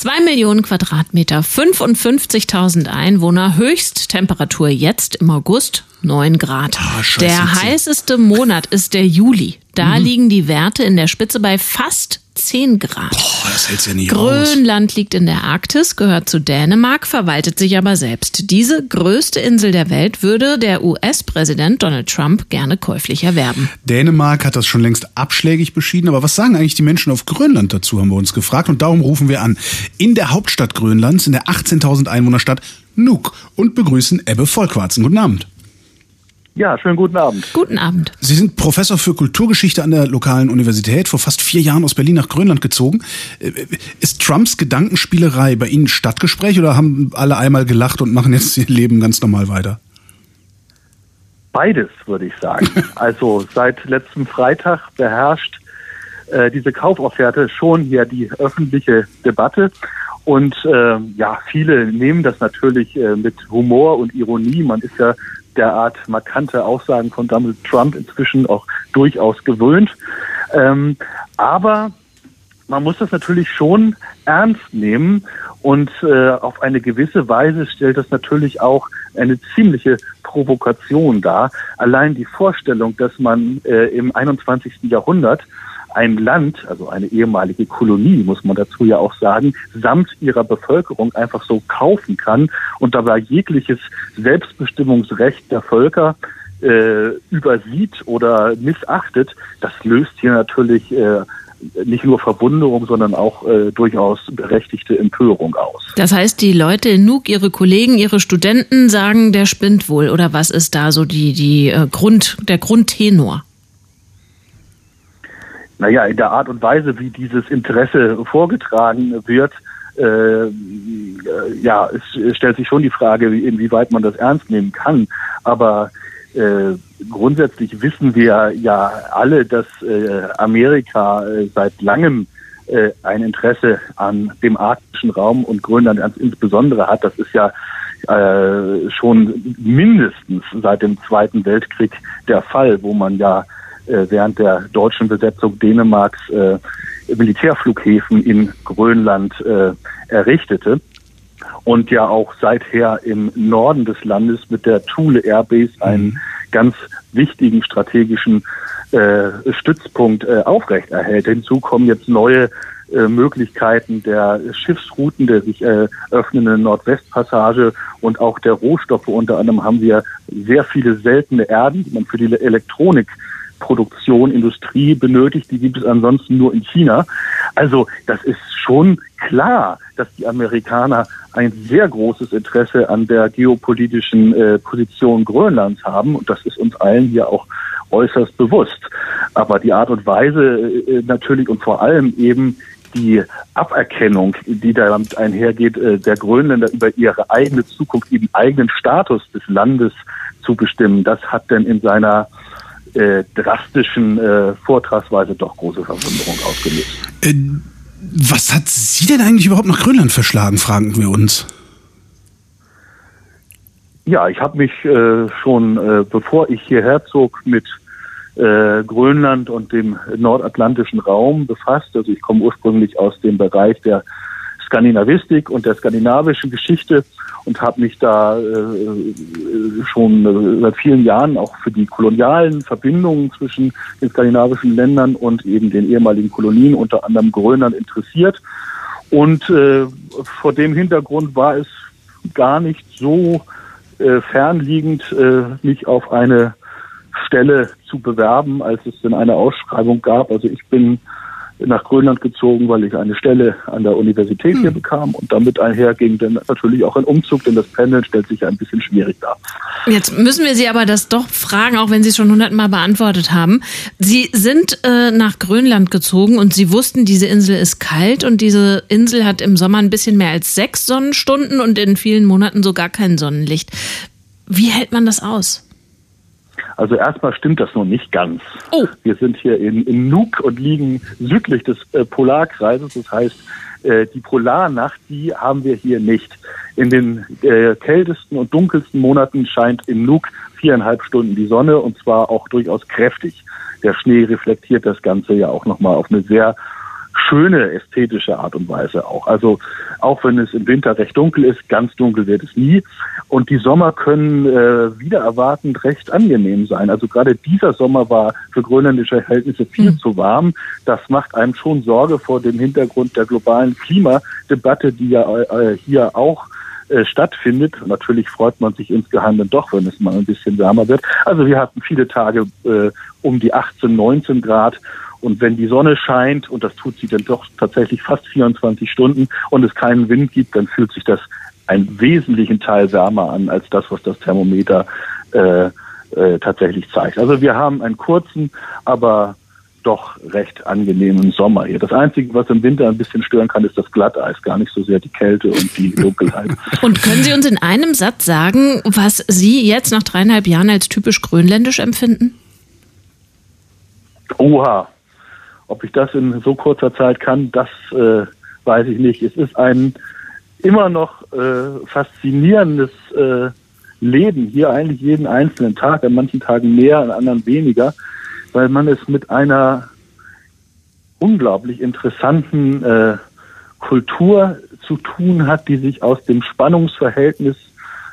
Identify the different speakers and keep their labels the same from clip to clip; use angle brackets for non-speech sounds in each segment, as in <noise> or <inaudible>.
Speaker 1: Zwei Millionen Quadratmeter, 55.000 Einwohner, Höchsttemperatur jetzt im August 9 Grad.
Speaker 2: Ah,
Speaker 1: der heißeste Monat ist der Juli. Da liegen die Werte in der Spitze bei fast 10 Grad.
Speaker 2: Boah, das hält's ja aus.
Speaker 1: Grönland liegt in der Arktis, gehört zu Dänemark, verwaltet sich aber selbst. Diese größte Insel der Welt würde der US-Präsident Donald Trump gerne käuflich erwerben.
Speaker 2: Dänemark hat das schon längst abschlägig beschieden, aber was sagen eigentlich die Menschen auf Grönland dazu, haben wir uns gefragt und darum rufen wir an. In der Hauptstadt Grönlands, in der 18.000 Einwohnerstadt Nuuk und begrüßen Ebbe Vollquarzen. Guten Abend.
Speaker 3: Ja, schönen guten Abend.
Speaker 1: Guten Abend.
Speaker 2: Sie sind Professor für Kulturgeschichte an der lokalen Universität, vor fast vier Jahren aus Berlin nach Grönland gezogen. Äh, Ist Trumps Gedankenspielerei bei Ihnen Stadtgespräch oder haben alle einmal gelacht und machen jetzt <laughs> ihr Leben ganz normal weiter?
Speaker 3: Beides, würde ich sagen. <laughs> Also seit letztem Freitag beherrscht äh, diese Kaufofferte schon hier die öffentliche Debatte. Und äh, ja, viele nehmen das natürlich äh, mit Humor und Ironie. Man ist ja derart markante Aussagen von Donald Trump inzwischen auch durchaus gewöhnt. Ähm, aber man muss das natürlich schon ernst nehmen und äh, auf eine gewisse Weise stellt das natürlich auch eine ziemliche Provokation dar. Allein die Vorstellung, dass man äh, im 21. Jahrhundert ein Land, also eine ehemalige Kolonie, muss man dazu ja auch sagen, samt ihrer Bevölkerung einfach so kaufen kann und dabei jegliches Selbstbestimmungsrecht der Völker äh, übersieht oder missachtet, das löst hier natürlich äh, nicht nur Verwunderung, sondern auch äh, durchaus berechtigte Empörung aus.
Speaker 1: Das heißt, die Leute in Nuuk, ihre Kollegen, ihre Studenten sagen, der spinnt wohl. Oder was ist da so die, die äh, Grund, der Grundtenor?
Speaker 3: Naja, in der Art und Weise, wie dieses Interesse vorgetragen wird, äh, äh, ja, es stellt sich schon die Frage, wie, inwieweit man das ernst nehmen kann. Aber äh, grundsätzlich wissen wir ja alle, dass äh, Amerika äh, seit langem äh, ein Interesse an dem arktischen Raum und Grönland ganz insbesondere hat. Das ist ja äh, schon mindestens seit dem Zweiten Weltkrieg der Fall, wo man ja während der deutschen Besetzung Dänemarks äh, Militärflughäfen in Grönland äh, errichtete und ja auch seither im Norden des Landes mit der Thule Airbase einen ganz wichtigen strategischen äh, Stützpunkt äh, aufrechterhält. Hinzu kommen jetzt neue äh, Möglichkeiten der Schiffsrouten, der sich äh, öffnenden Nordwestpassage und auch der Rohstoffe. Unter anderem haben wir sehr viele seltene Erden, die man für die Elektronikproduktion, Industrie benötigt. Die gibt es ansonsten nur in China. Also das ist schon klar, dass die Amerikaner ein sehr großes Interesse an der geopolitischen äh, Position Grönlands haben. Und das ist uns allen hier auch äußerst bewusst. Aber die Art und Weise äh, natürlich und vor allem eben die Aberkennung, die damit einhergeht, äh, der Grönländer über ihre eigene Zukunft, ihren eigenen Status des Landes zu bestimmen, das hat denn in seiner äh, drastischen äh, Vortragsweise doch große Verwunderung ausgelöst.
Speaker 2: Äh, was hat Sie denn eigentlich überhaupt nach Grönland verschlagen, fragen wir uns.
Speaker 3: Ja, ich habe mich äh, schon, äh, bevor ich hierher zog, mit äh, Grönland und dem nordatlantischen Raum befasst. Also ich komme ursprünglich aus dem Bereich der Skandinavistik und der skandinavischen Geschichte und habe mich da äh, schon äh, seit vielen Jahren auch für die kolonialen Verbindungen zwischen den skandinavischen Ländern und eben den ehemaligen Kolonien, unter anderem Grönland, interessiert. Und äh, vor dem Hintergrund war es gar nicht so äh, fernliegend, äh, mich auf eine Stelle zu bewerben, als es denn eine Ausschreibung gab. Also ich bin nach Grönland gezogen, weil ich eine Stelle an der Universität hier bekam und damit einher ging dann natürlich auch ein Umzug, denn das Pendeln stellt sich ja ein bisschen schwierig dar.
Speaker 1: Jetzt müssen wir Sie aber das doch fragen, auch wenn Sie es schon hundertmal beantwortet haben. Sie sind äh, nach Grönland gezogen und Sie wussten, diese Insel ist kalt und diese Insel hat im Sommer ein bisschen mehr als sechs Sonnenstunden und in vielen Monaten so gar kein Sonnenlicht. Wie hält man das aus?
Speaker 3: Also erstmal stimmt das noch nicht ganz.
Speaker 1: Oh.
Speaker 3: Wir sind hier in, in Nuuk und liegen südlich des äh, Polarkreises. Das heißt, äh, die Polarnacht, die haben wir hier nicht. In den äh, kältesten und dunkelsten Monaten scheint in Nuuk viereinhalb Stunden die Sonne und zwar auch durchaus kräftig. Der Schnee reflektiert das Ganze ja auch nochmal auf eine sehr schöne ästhetische Art und Weise auch. Also auch wenn es im Winter recht dunkel ist, ganz dunkel wird es nie. Und die Sommer können äh, wieder erwartend recht angenehm sein. Also gerade dieser Sommer war für grönländische Verhältnisse viel mhm. zu warm. Das macht einem schon Sorge vor dem Hintergrund der globalen Klimadebatte, die ja äh, hier auch äh, stattfindet. Natürlich freut man sich insgeheim dann doch, wenn es mal ein bisschen wärmer wird. Also wir hatten viele Tage äh, um die 18, 19 Grad und wenn die Sonne scheint, und das tut sie dann doch tatsächlich fast 24 Stunden, und es keinen Wind gibt, dann fühlt sich das einen wesentlichen Teil wärmer an als das, was das Thermometer äh, äh, tatsächlich zeigt. Also wir haben einen kurzen, aber doch recht angenehmen Sommer hier. Das Einzige, was im Winter ein bisschen stören kann, ist das Glatteis, gar nicht so sehr die Kälte und die <laughs> Dunkelheit.
Speaker 1: und können Sie uns in einem Satz sagen, was Sie jetzt nach dreieinhalb Jahren als typisch grönländisch empfinden?
Speaker 3: Oha, ob ich das in so kurzer Zeit kann, das äh, weiß ich nicht. Es ist ein immer noch äh, faszinierendes äh, Leben hier eigentlich jeden einzelnen Tag, an manchen Tagen mehr, an anderen weniger, weil man es mit einer unglaublich interessanten äh, Kultur zu tun hat, die sich aus dem Spannungsverhältnis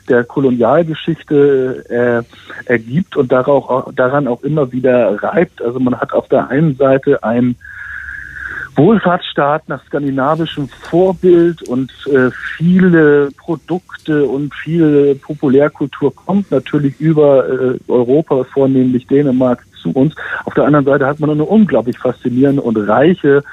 Speaker 3: der Kolonialgeschichte äh, ergibt und darauf, daran auch immer wieder reibt. Also man hat auf der einen Seite ein Wohlfahrtsstaat nach skandinavischem Vorbild und äh, viele Produkte und viel Populärkultur kommt natürlich über äh, Europa, vornehmlich Dänemark, zu uns. Auf der anderen Seite hat man eine unglaublich faszinierende und reiche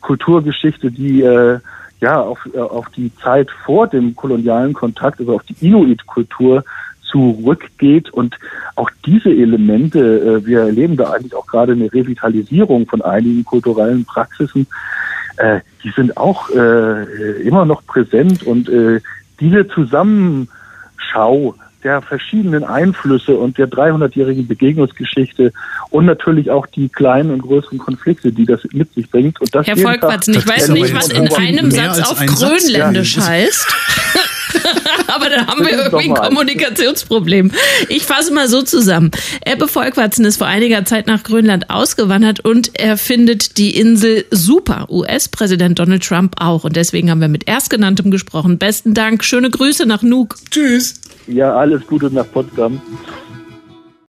Speaker 3: Kulturgeschichte, die äh, ja auf, äh, auf die Zeit vor dem kolonialen Kontakt, also auf die Inuit-Kultur zurückgeht. Und auch diese Elemente, äh, wir erleben da eigentlich auch gerade eine Revitalisierung von einigen kulturellen Praxisen, äh, die sind auch äh, immer noch präsent. Und äh, diese Zusammenschau der verschiedenen Einflüsse und der 300-jährigen Begegnungsgeschichte und natürlich auch die kleinen und größeren Konflikte, die das mit sich bringt. Und das
Speaker 1: Herr Volkwartz, ich weiß nicht, was in einem Satz auf Grönländisch Satz. heißt. <laughs> Aber da haben wir irgendwie ein Kommunikationsproblem. Ich fasse mal so zusammen. Ebbe Volkwarzen ist vor einiger Zeit nach Grönland ausgewandert und er findet die Insel super. US-Präsident Donald Trump auch. Und deswegen haben wir mit Erstgenanntem gesprochen. Besten Dank. Schöne Grüße nach Nuuk.
Speaker 2: Tschüss.
Speaker 3: Ja, alles Gute nach Potsdam.